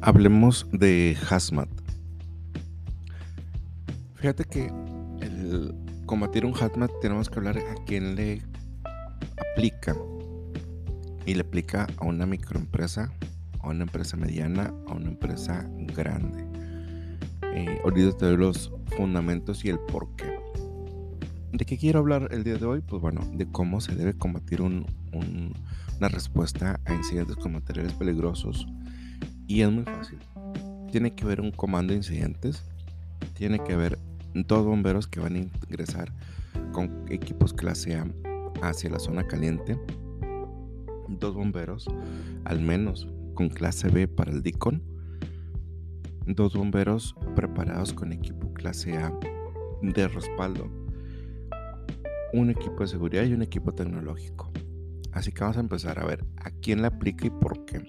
Hablemos de hazmat. Fíjate que el combatir un hazmat tenemos que hablar a quién le aplica. Y le aplica a una microempresa, a una empresa mediana, a una empresa grande. Eh, de los fundamentos y el por qué. ¿De qué quiero hablar el día de hoy? Pues bueno, de cómo se debe combatir una respuesta a incidentes con materiales peligrosos. Y es muy fácil. Tiene que haber un comando de incidentes. Tiene que haber dos bomberos que van a ingresar con equipos clase A hacia la zona caliente. Dos bomberos, al menos, con clase B para el DICON. Dos bomberos preparados con equipo clase A de respaldo un equipo de seguridad y un equipo tecnológico. Así que vamos a empezar a ver a quién le aplica y por qué.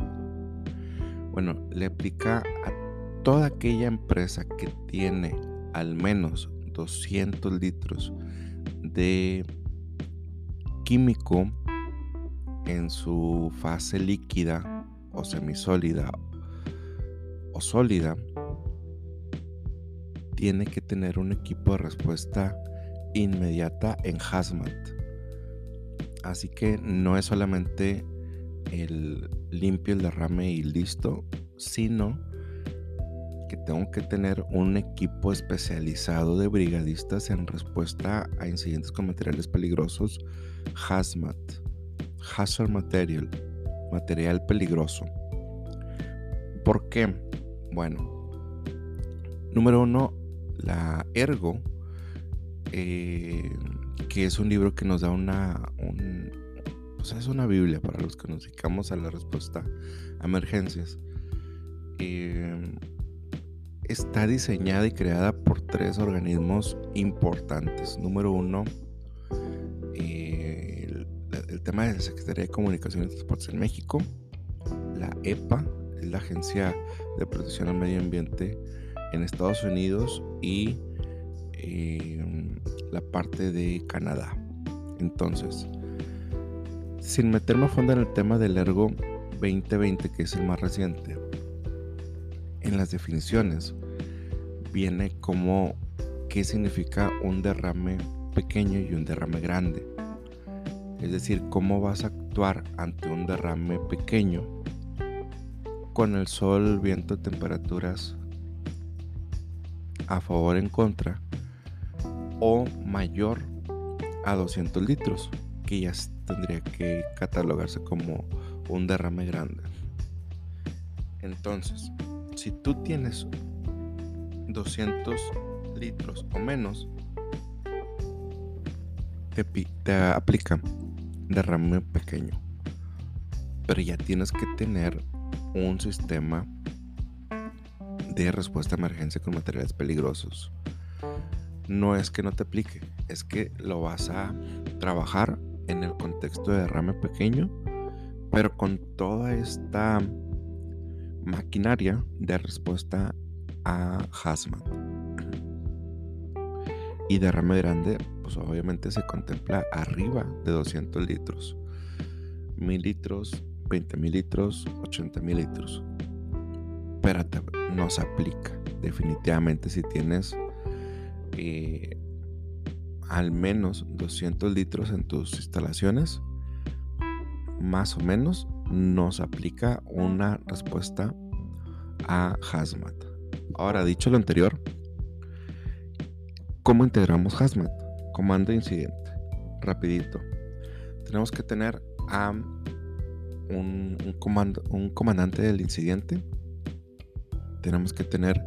Bueno, le aplica a toda aquella empresa que tiene al menos 200 litros de químico en su fase líquida o semisólida o sólida, tiene que tener un equipo de respuesta inmediata en hazmat. Así que no es solamente el limpio el derrame y listo, sino que tengo que tener un equipo especializado de brigadistas en respuesta a incidentes con materiales peligrosos, hazmat, hazard material, material peligroso. ¿Por qué? Bueno, número uno, la ergo eh, que es un libro que nos da una, es una Biblia para los que nos dedicamos a la respuesta a emergencias. Eh, está diseñada y creada por tres organismos importantes. Número uno, eh, el, tema de la Secretaría de Comunicaciones y Transportes en México, la EPA, es la Agencia de Protección al Medio Ambiente en Estados Unidos y la parte de Canadá. Entonces, sin meterme a fondo en el tema del Ergo 2020, que es el más reciente, en las definiciones viene como qué significa un derrame pequeño y un derrame grande. Es decir, cómo vas a actuar ante un derrame pequeño con el sol, viento, temperaturas a favor en contra o mayor a 200 litros, que ya tendría que catalogarse como un derrame grande. Entonces, si tú tienes 200 litros o menos, te, te aplica derrame pequeño. Pero ya tienes que tener un sistema de respuesta a emergencia con materiales peligrosos no es que no te aplique, es que lo vas a trabajar en el contexto de derrame pequeño, pero con toda esta maquinaria de respuesta a hazmat. Y derrame grande, pues obviamente se contempla arriba de 200 litros, mil litros, 20 mil litros, 80 mil litros. Pero no se aplica definitivamente si tienes eh, al menos 200 litros en tus instalaciones, más o menos nos aplica una respuesta a Hazmat. Ahora, dicho lo anterior, ¿cómo integramos Hazmat? Comando de incidente. Rapidito. Tenemos que tener a un, comando, un comandante del incidente. Tenemos que tener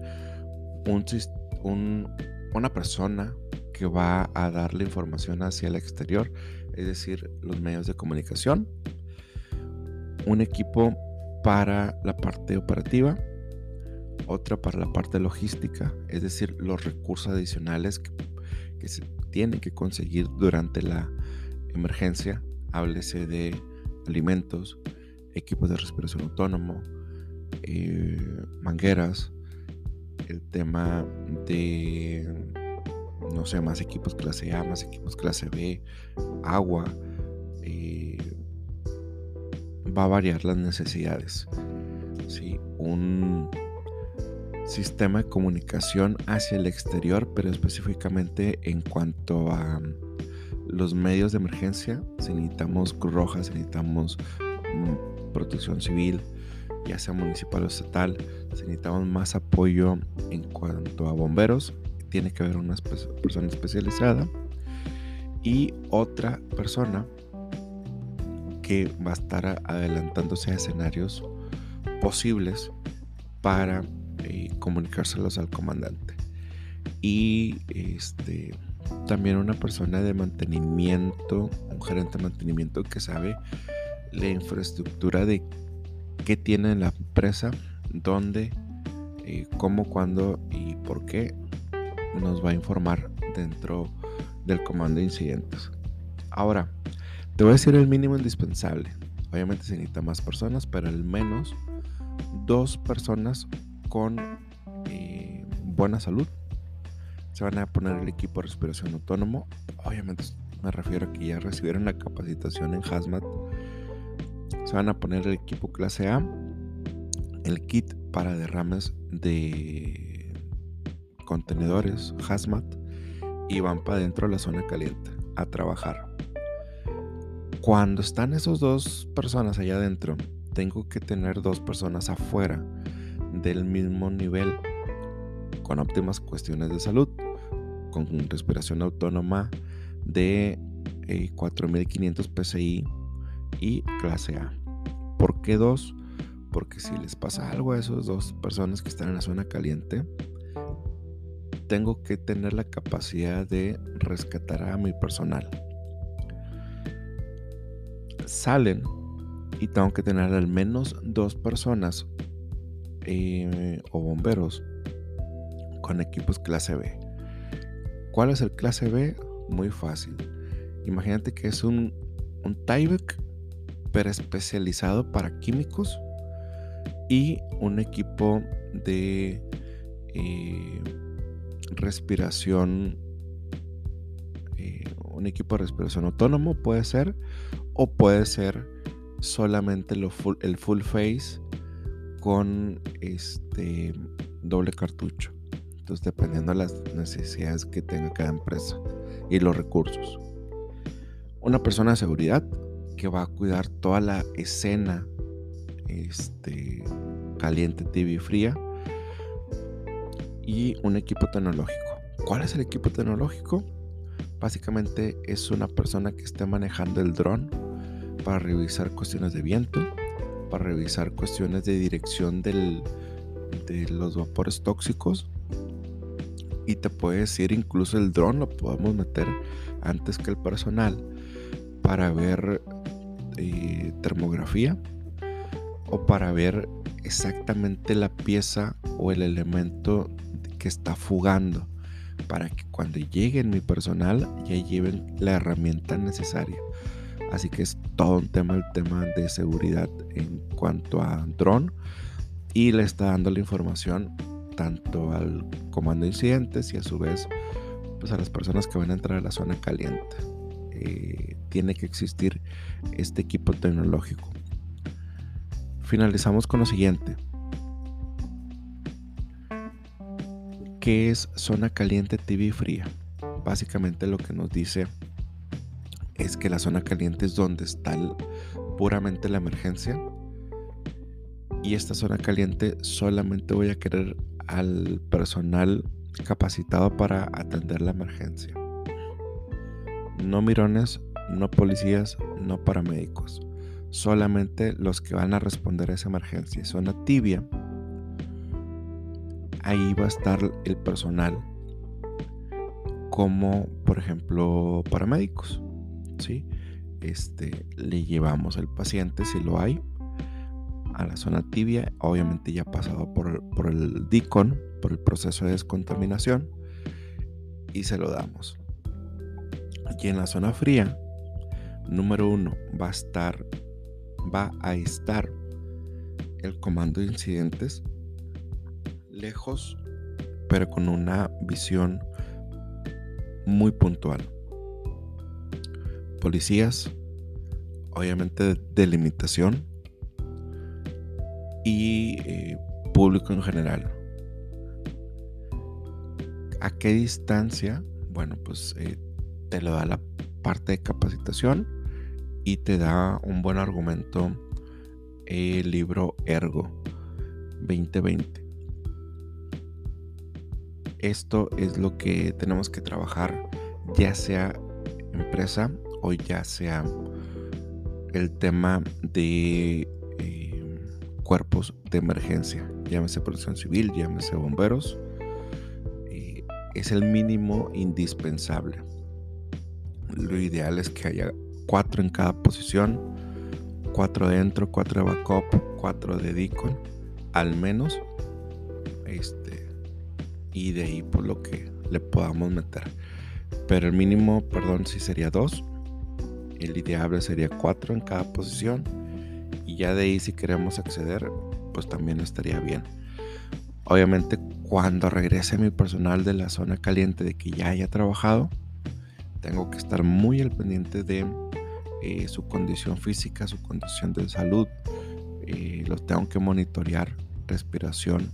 un una persona que va a dar la información hacia el exterior, es decir, los medios de comunicación, un equipo para la parte operativa, otra para la parte logística, es decir, los recursos adicionales que, se tienen que conseguir durante la emergencia, háblese de alimentos, equipos de respiración autónomo, eh, mangueras, el tema de, no sé, más equipos clase A, más equipos clase B, agua, eh, va a variar las necesidades. ¿sí? un sistema de comunicación hacia el exterior, pero específicamente en cuanto a los medios de emergencia, si necesitamos Cruz Roja, si necesitamos mm, protección civil, ya sea municipal o estatal, si necesitamos más apoyo en cuanto a bomberos, tiene que haber una persona especializada y otra persona que va a estar adelantándose a escenarios posibles para eh, comunicárselos al comandante. Y este también una persona de mantenimiento, un gerente de mantenimiento que sabe la infraestructura de qué tiene la empresa, dónde, eh, cómo, cuándo y por qué nos va a informar dentro del comando de incidentes. Ahora, te voy a decir el mínimo indispensable. Obviamente se necesita más personas, pero al menos dos personas con eh, buena salud. Se van a poner el equipo de respiración autónomo. Obviamente me refiero a que ya recibieron la capacitación en Hazmat. Se van a poner el equipo clase A, el kit para derrames de contenedores Hazmat y van para dentro de la zona caliente a trabajar. Cuando están esos dos personas allá adentro, tengo que tener dos personas afuera del mismo nivel con óptimas cuestiones de salud, con respiración autónoma de 4500 eh, PSI y clase A. ¿Por qué dos? Porque si les pasa algo a esas dos personas que están en la zona caliente, tengo que tener la capacidad de rescatar a mi personal. Salen y tengo que tener al menos dos personas eh, o bomberos con equipos clase B. ¿Cuál es el clase B? Muy fácil. Imagínate que es un, un Tyvek, pero especializado para químicos y un equipo de eh, respiración, eh, un equipo de respiración autónomo puede ser, o puede ser solamente el full face con este doble cartucho. Entonces, dependiendo de las necesidades que tenga cada empresa y los recursos. Una persona de seguridad que va a cuidar toda la escena este, caliente, tibia y fría y un equipo tecnológico. ¿Cuál es el equipo tecnológico? Básicamente es una persona que esté manejando el dron para revisar cuestiones de viento, para revisar cuestiones de dirección de los vapores tóxicos. Y te puede decir incluso el dron lo podemos meter antes que el personal para ver eh, termografía o para ver exactamente la pieza o el elemento que está fugando para que cuando llegue mi personal ya lleven la herramienta necesaria. Así que es todo un tema el tema de seguridad en cuanto a dron y le está dando la información tanto al comando de incidentes y a su vez pues a las personas que van a entrar a la zona caliente. Eh, tiene que existir este equipo tecnológico. Finalizamos con lo siguiente. ¿Qué es zona caliente, tibia y fría? Básicamente lo que nos dice es que la zona caliente es donde está puramente la emergencia. Y esta zona caliente solamente voy a querer al personal capacitado para atender la emergencia. No mirones, no policías, no paramédicos. Solamente los que van a responder a esa emergencia. Zona tibia ahí va a estar el personal como por ejemplo paramédicos, ¿sí? Este, le llevamos al paciente si lo hay a la zona tibia, obviamente ya pasado por, por el DICON, por el proceso de descontaminación y se lo damos. Aquí en la zona fría, número uno, va a estar, va a estar el comando de incidentes lejos, pero con una visión muy puntual. Policías, obviamente de limitación, y eh, público en general. ¿A qué distancia? Bueno, pues eh, te lo da la parte de capacitación y te da un buen argumento el libro Ergo 2020. Esto es lo que tenemos que trabajar, ya sea empresa o ya sea el tema de eh, cuerpos de emergencia, llámese protección civil, llámese bomberos, eh, es el mínimo indispensable. Lo ideal es que haya cuatro en cada posición, cuatro dentro, cuatro de backup, cuatro de deacon, al menos, este, y de ahí por lo que le podamos meter. Pero el mínimo, perdón, sí sería dos el ideal sería 4 en cada posición. Y ya de ahí si queremos acceder, pues también estaría bien. Obviamente cuando regrese mi personal de la zona caliente de que ya haya trabajado, tengo que estar muy al pendiente de eh, su condición física, su condición de salud. Eh, los tengo que monitorear, respiración,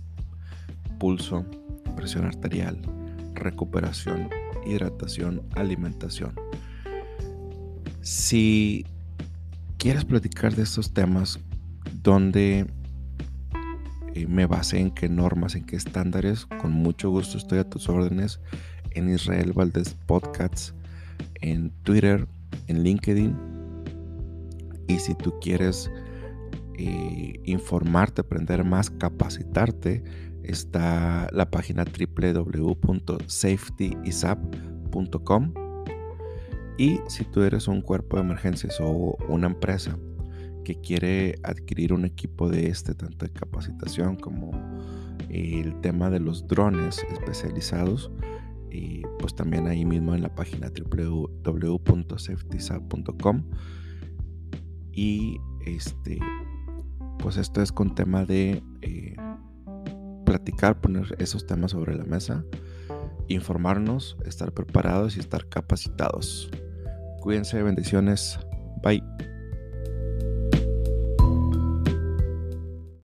pulso, presión arterial, recuperación, hidratación, alimentación. Si quieres platicar de estos temas, donde eh, me basé en qué normas, en qué estándares, con mucho gusto estoy a tus órdenes en Israel Valdez Podcasts, en Twitter, en LinkedIn. Y si tú quieres eh, informarte, aprender más, capacitarte, está la página www.safetyisap.com y si tú eres un cuerpo de emergencias o una empresa que quiere adquirir un equipo de este, tanto de capacitación como el tema de los drones especializados, y pues también ahí mismo en la página www.safetysap.com y este pues esto es con tema de eh, platicar, poner esos temas sobre la mesa, informarnos, estar preparados y estar capacitados. Cuídense, bendiciones. Bye.